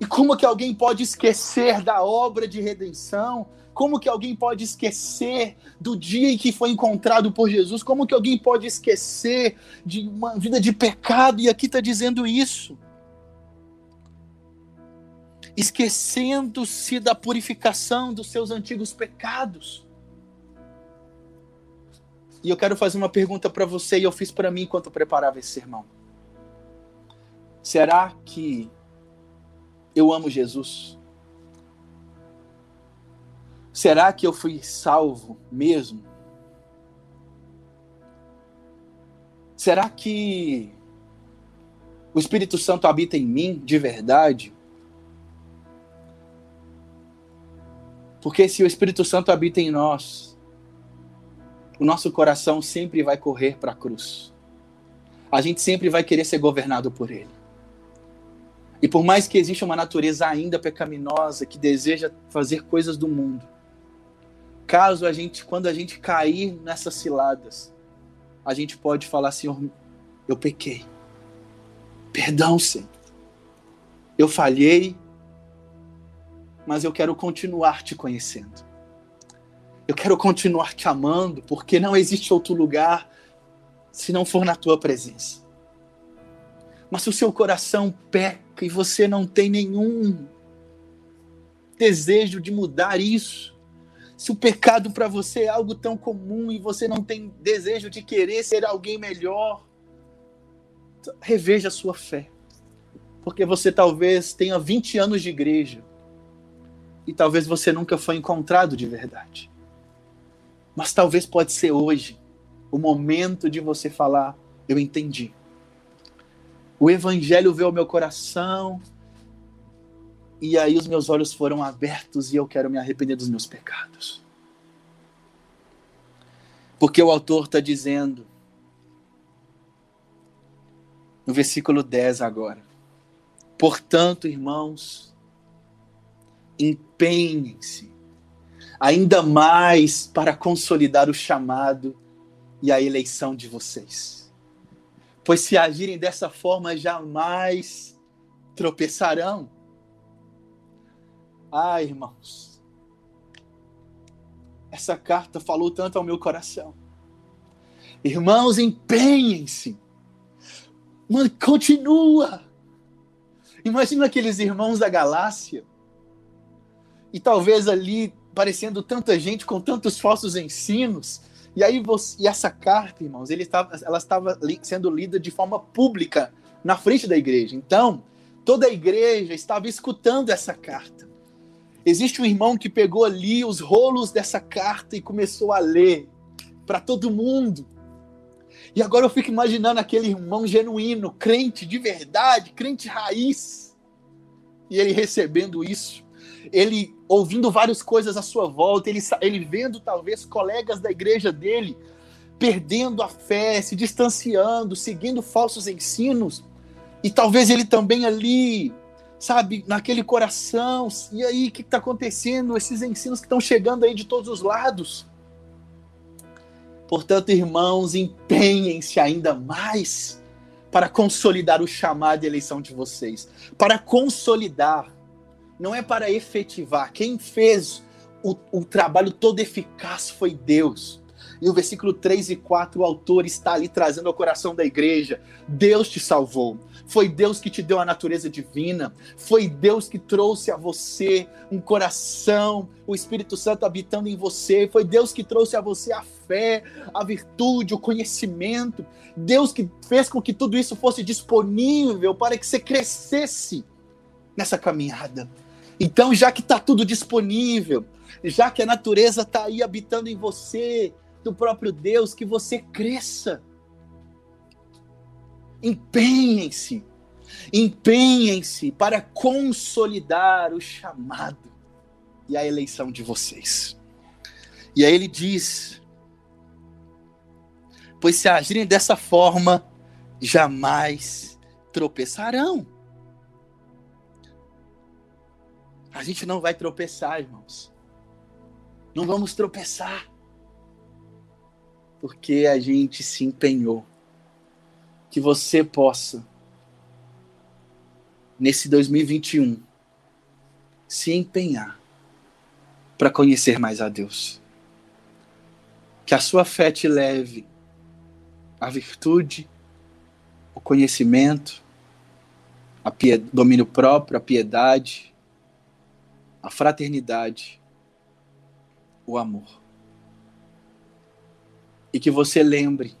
E como que alguém pode esquecer da obra de redenção? Como que alguém pode esquecer do dia em que foi encontrado por Jesus? Como que alguém pode esquecer de uma vida de pecado? E aqui está dizendo isso esquecendo-se da purificação dos seus antigos pecados. E eu quero fazer uma pergunta para você e eu fiz para mim enquanto preparava esse sermão. Será que eu amo Jesus? Será que eu fui salvo mesmo? Será que o Espírito Santo habita em mim de verdade? Porque se o Espírito Santo habita em nós, o nosso coração sempre vai correr para a cruz. A gente sempre vai querer ser governado por ele. E por mais que exista uma natureza ainda pecaminosa que deseja fazer coisas do mundo, caso a gente, quando a gente cair nessas ciladas, a gente pode falar, Senhor, eu pequei. Perdão, Senhor. Eu falhei, mas eu quero continuar te conhecendo. Eu quero continuar te amando, porque não existe outro lugar se não for na tua presença. Mas se o seu coração peca e você não tem nenhum desejo de mudar isso, se o pecado para você é algo tão comum e você não tem desejo de querer ser alguém melhor, reveja a sua fé. Porque você talvez tenha 20 anos de igreja, e talvez você nunca foi encontrado de verdade. Mas talvez pode ser hoje o momento de você falar: eu entendi. O evangelho veio ao meu coração e aí os meus olhos foram abertos e eu quero me arrepender dos meus pecados. Porque o autor está dizendo, no versículo 10 agora: Portanto, irmãos, empenhem-se ainda mais para consolidar o chamado e a eleição de vocês. Pois se agirem dessa forma, jamais tropeçarão. Ah, irmãos, essa carta falou tanto ao meu coração. Irmãos, empenhem-se. Continua. Imagina aqueles irmãos da Galácia. E talvez ali parecendo tanta gente com tantos falsos ensinos. E aí você, e essa carta, irmãos, ele estava, ela estava sendo lida de forma pública na frente da igreja. Então, toda a igreja estava escutando essa carta. Existe um irmão que pegou ali os rolos dessa carta e começou a ler para todo mundo. E agora eu fico imaginando aquele irmão genuíno, crente de verdade, crente raiz. E ele recebendo isso, ele ouvindo várias coisas à sua volta, ele, ele vendo talvez colegas da igreja dele perdendo a fé, se distanciando, seguindo falsos ensinos. E talvez ele também ali, sabe, naquele coração. E aí, o que está acontecendo? Esses ensinos que estão chegando aí de todos os lados. Portanto, irmãos, empenhem-se ainda mais para consolidar o chamado e eleição de vocês. Para consolidar, não é para efetivar. Quem fez o, o trabalho todo eficaz foi Deus. E o versículo 3 e 4, o autor está ali trazendo ao coração da igreja: Deus te salvou. Foi Deus que te deu a natureza divina. Foi Deus que trouxe a você um coração, o Espírito Santo habitando em você. Foi Deus que trouxe a você a fé, a virtude, o conhecimento. Deus que fez com que tudo isso fosse disponível para que você crescesse nessa caminhada. Então, já que está tudo disponível, já que a natureza está aí habitando em você, do próprio Deus, que você cresça. Empenhem-se, empenhem-se para consolidar o chamado e a eleição de vocês. E aí ele diz: Pois se agirem dessa forma, jamais tropeçarão. A gente não vai tropeçar, irmãos. Não vamos tropeçar. Porque a gente se empenhou. Que você possa, nesse 2021, se empenhar para conhecer mais a Deus. Que a sua fé te leve à virtude, o conhecimento, a domínio próprio, a piedade, a fraternidade, o amor. E que você lembre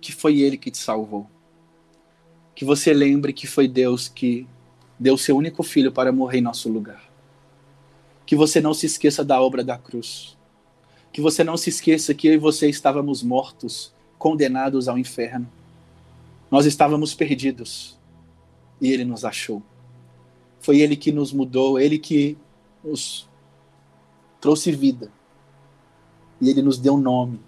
que foi Ele que te salvou. Que você lembre que foi Deus que deu seu único filho para morrer em nosso lugar. Que você não se esqueça da obra da cruz. Que você não se esqueça que eu e você estávamos mortos, condenados ao inferno. Nós estávamos perdidos e Ele nos achou. Foi Ele que nos mudou, Ele que nos trouxe vida. E Ele nos deu nome.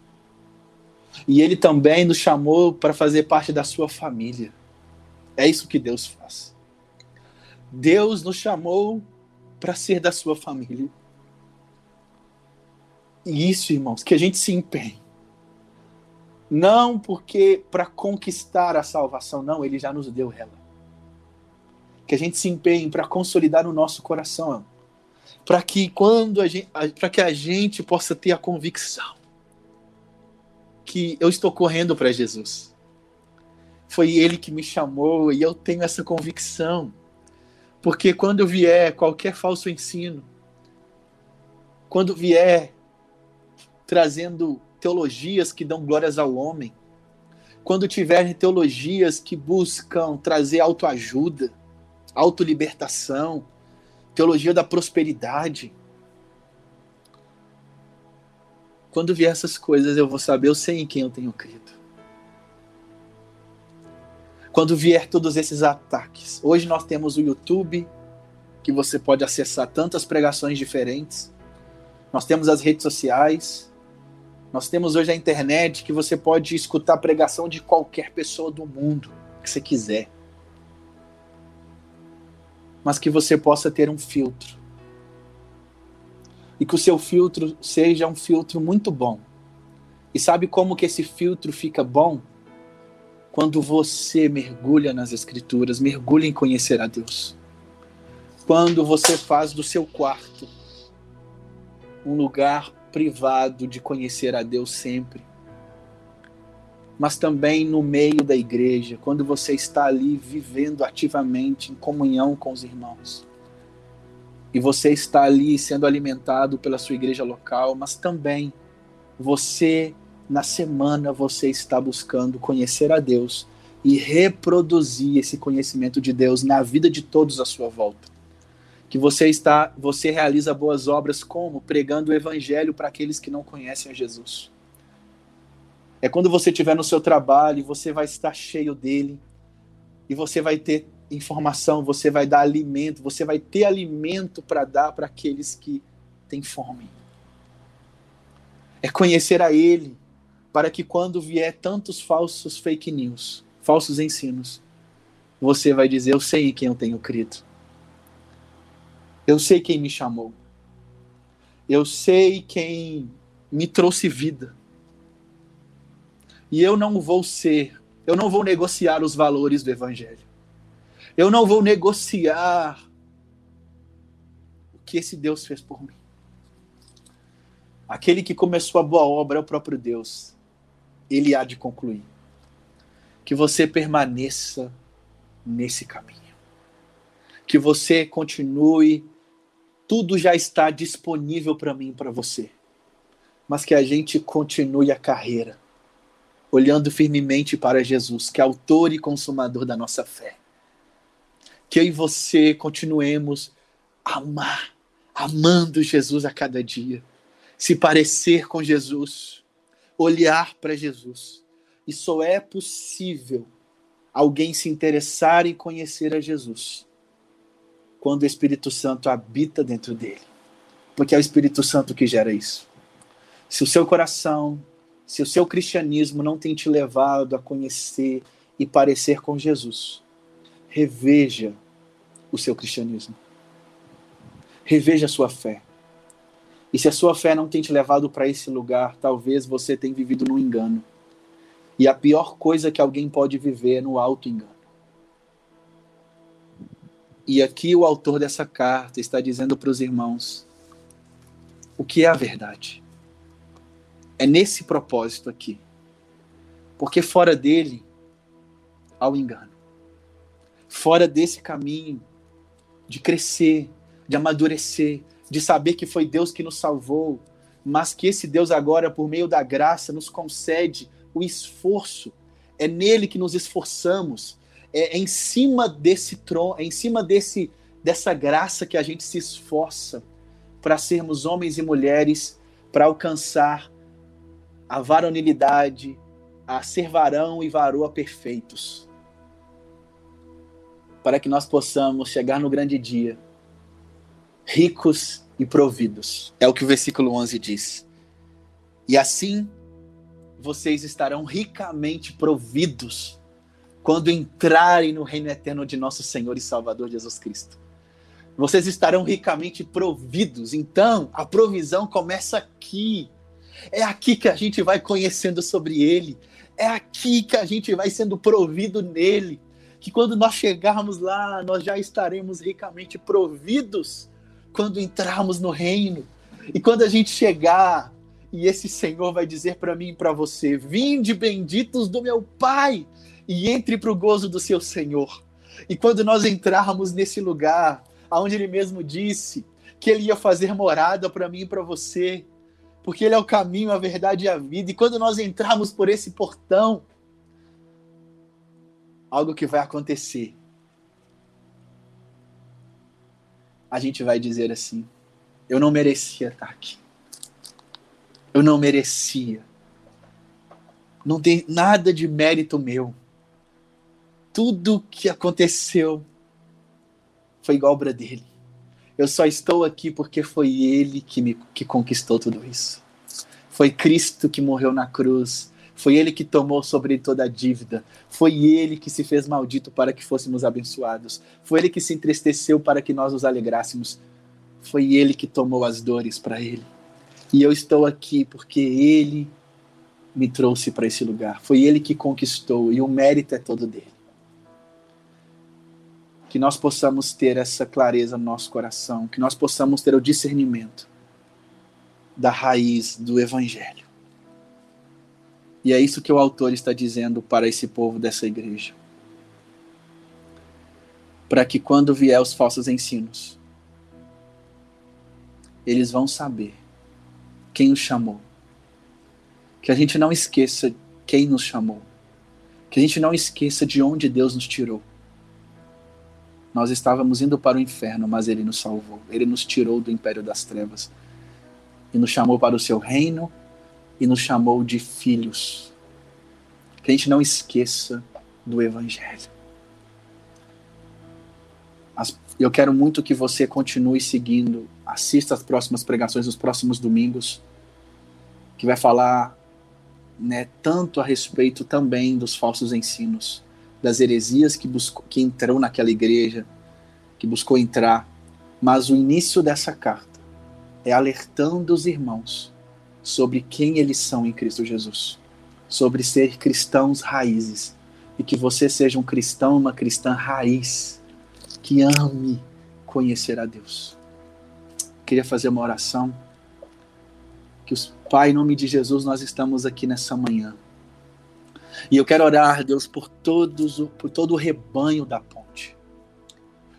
E Ele também nos chamou para fazer parte da sua família. É isso que Deus faz. Deus nos chamou para ser da sua família. E isso, irmãos, que a gente se empenhe. Não porque para conquistar a salvação, não, ele já nos deu ela que a gente se empenhe para consolidar o nosso coração, para que quando a gente, para que a gente possa ter a convicção que eu estou correndo para Jesus. Foi ele que me chamou e eu tenho essa convicção. Porque quando vier qualquer falso ensino, quando vier trazendo teologias que dão glórias ao homem, quando tiver teologias que buscam trazer autoajuda, autolibertação, teologia da prosperidade. Quando vier essas coisas, eu vou saber, eu sei em quem eu tenho crido. Quando vier todos esses ataques. Hoje nós temos o YouTube, que você pode acessar tantas pregações diferentes. Nós temos as redes sociais. Nós temos hoje a internet, que você pode escutar a pregação de qualquer pessoa do mundo que você quiser mas que você possa ter um filtro. E que o seu filtro seja um filtro muito bom. E sabe como que esse filtro fica bom? Quando você mergulha nas escrituras, mergulha em conhecer a Deus. quando você faz do seu quarto um lugar privado de conhecer a Deus sempre, mas também no meio da igreja, quando você está ali vivendo ativamente em comunhão com os irmãos. E você está ali sendo alimentado pela sua igreja local, mas também você na semana você está buscando conhecer a Deus e reproduzir esse conhecimento de Deus na vida de todos à sua volta. Que você está, você realiza boas obras como pregando o evangelho para aqueles que não conhecem a Jesus é quando você estiver no seu trabalho você vai estar cheio dele, e você vai ter informação, você vai dar alimento, você vai ter alimento para dar para aqueles que têm fome. É conhecer a ele, para que quando vier tantos falsos fake news, falsos ensinos, você vai dizer: Eu sei em quem eu tenho crido. Eu sei quem me chamou. Eu sei quem me trouxe vida. E eu não vou ser, eu não vou negociar os valores do Evangelho. Eu não vou negociar o que esse Deus fez por mim. Aquele que começou a boa obra é o próprio Deus. Ele há de concluir. Que você permaneça nesse caminho. Que você continue. Tudo já está disponível para mim para você. Mas que a gente continue a carreira olhando firmemente para Jesus, que é autor e consumador da nossa fé. Que eu e você continuemos a amar, amando Jesus a cada dia, se parecer com Jesus, olhar para Jesus. E só é possível alguém se interessar em conhecer a Jesus quando o Espírito Santo habita dentro dele. Porque é o Espírito Santo que gera isso. Se o seu coração se o seu cristianismo não tem te levado a conhecer e parecer com Jesus, reveja o seu cristianismo. Reveja a sua fé. E se a sua fé não tem te levado para esse lugar, talvez você tenha vivido no engano. E a pior coisa que alguém pode viver é no auto-engano. E aqui o autor dessa carta está dizendo para os irmãos o que é a verdade. É nesse propósito aqui. Porque fora dele há o engano. Fora desse caminho de crescer, de amadurecer, de saber que foi Deus que nos salvou, mas que esse Deus agora, por meio da graça, nos concede o esforço. É nele que nos esforçamos. É, é em cima desse trono, é em cima desse dessa graça que a gente se esforça para sermos homens e mulheres para alcançar a varonilidade, a ser varão e varoa perfeitos, para que nós possamos chegar no grande dia, ricos e providos. É o que o versículo 11 diz. E assim vocês estarão ricamente providos quando entrarem no reino eterno de nosso Senhor e Salvador Jesus Cristo. Vocês estarão ricamente providos. Então, a provisão começa aqui é aqui que a gente vai conhecendo sobre ele. É aqui que a gente vai sendo provido nele. Que quando nós chegarmos lá, nós já estaremos ricamente providos quando entrarmos no reino. E quando a gente chegar, e esse Senhor vai dizer para mim e para você: Vinde benditos do meu Pai, e entre para o gozo do seu Senhor. E quando nós entrarmos nesse lugar, aonde ele mesmo disse que ele ia fazer morada para mim e para você, porque Ele é o caminho, a verdade e a vida. E quando nós entrarmos por esse portão, algo que vai acontecer. A gente vai dizer assim: eu não merecia estar aqui. Eu não merecia. Não tem nada de mérito meu. Tudo que aconteceu foi obra dele. Eu só estou aqui porque foi Ele que me que conquistou tudo isso. Foi Cristo que morreu na cruz. Foi Ele que tomou sobre toda a dívida. Foi Ele que se fez maldito para que fôssemos abençoados. Foi Ele que se entristeceu para que nós nos alegrássemos. Foi Ele que tomou as dores para Ele. E eu estou aqui porque Ele me trouxe para esse lugar. Foi Ele que conquistou e o mérito é todo dele. Que nós possamos ter essa clareza no nosso coração, que nós possamos ter o discernimento da raiz do Evangelho. E é isso que o autor está dizendo para esse povo dessa igreja. Para que quando vier os falsos ensinos, eles vão saber quem os chamou. Que a gente não esqueça quem nos chamou. Que a gente não esqueça de onde Deus nos tirou. Nós estávamos indo para o inferno, mas Ele nos salvou. Ele nos tirou do império das trevas e nos chamou para o seu reino e nos chamou de filhos. Que a gente não esqueça do Evangelho. As, eu quero muito que você continue seguindo, assista as próximas pregações dos próximos domingos, que vai falar né, tanto a respeito também dos falsos ensinos das heresias que, buscou, que entrou naquela igreja, que buscou entrar. Mas o início dessa carta é alertando os irmãos sobre quem eles são em Cristo Jesus, sobre ser cristãos raízes e que você seja um cristão, uma cristã raiz que ame conhecer a Deus. Queria fazer uma oração. Que os Pai, em nome de Jesus, nós estamos aqui nessa manhã e eu quero orar, Deus, por todos, por todo o rebanho da ponte.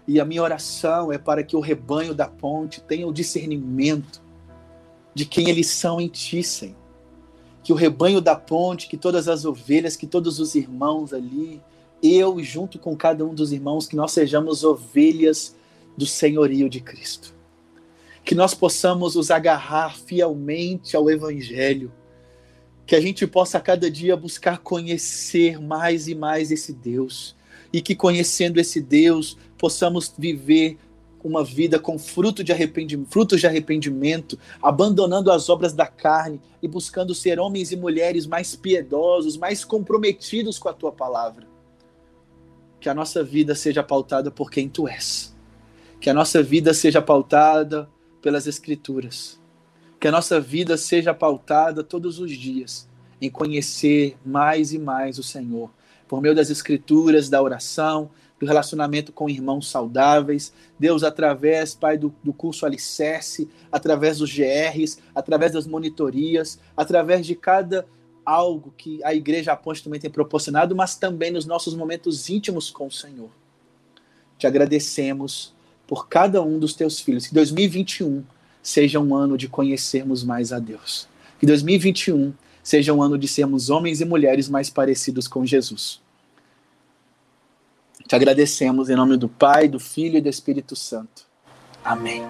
E a minha oração é para que o rebanho da ponte tenha o discernimento de quem eles são em ti, Senhor. Que o rebanho da ponte, que todas as ovelhas, que todos os irmãos ali, eu junto com cada um dos irmãos, que nós sejamos ovelhas do senhorio de Cristo. Que nós possamos nos agarrar fielmente ao Evangelho que a gente possa cada dia buscar conhecer mais e mais esse Deus e que conhecendo esse Deus possamos viver uma vida com fruto de arrependimento, frutos de arrependimento, abandonando as obras da carne e buscando ser homens e mulheres mais piedosos, mais comprometidos com a tua palavra. Que a nossa vida seja pautada por quem tu és. Que a nossa vida seja pautada pelas escrituras que a nossa vida seja pautada todos os dias em conhecer mais e mais o Senhor, por meio das escrituras, da oração, do relacionamento com irmãos saudáveis. Deus, através, Pai, do, do curso Alicerce, através dos GRs, através das monitorias, através de cada algo que a Igreja Aponte também tem proporcionado, mas também nos nossos momentos íntimos com o Senhor. Te agradecemos por cada um dos teus filhos. Que 2021 seja um ano de conhecermos mais a Deus. Que 2021 seja um ano de sermos homens e mulheres mais parecidos com Jesus. Te agradecemos em nome do Pai, do Filho e do Espírito Santo. Amém.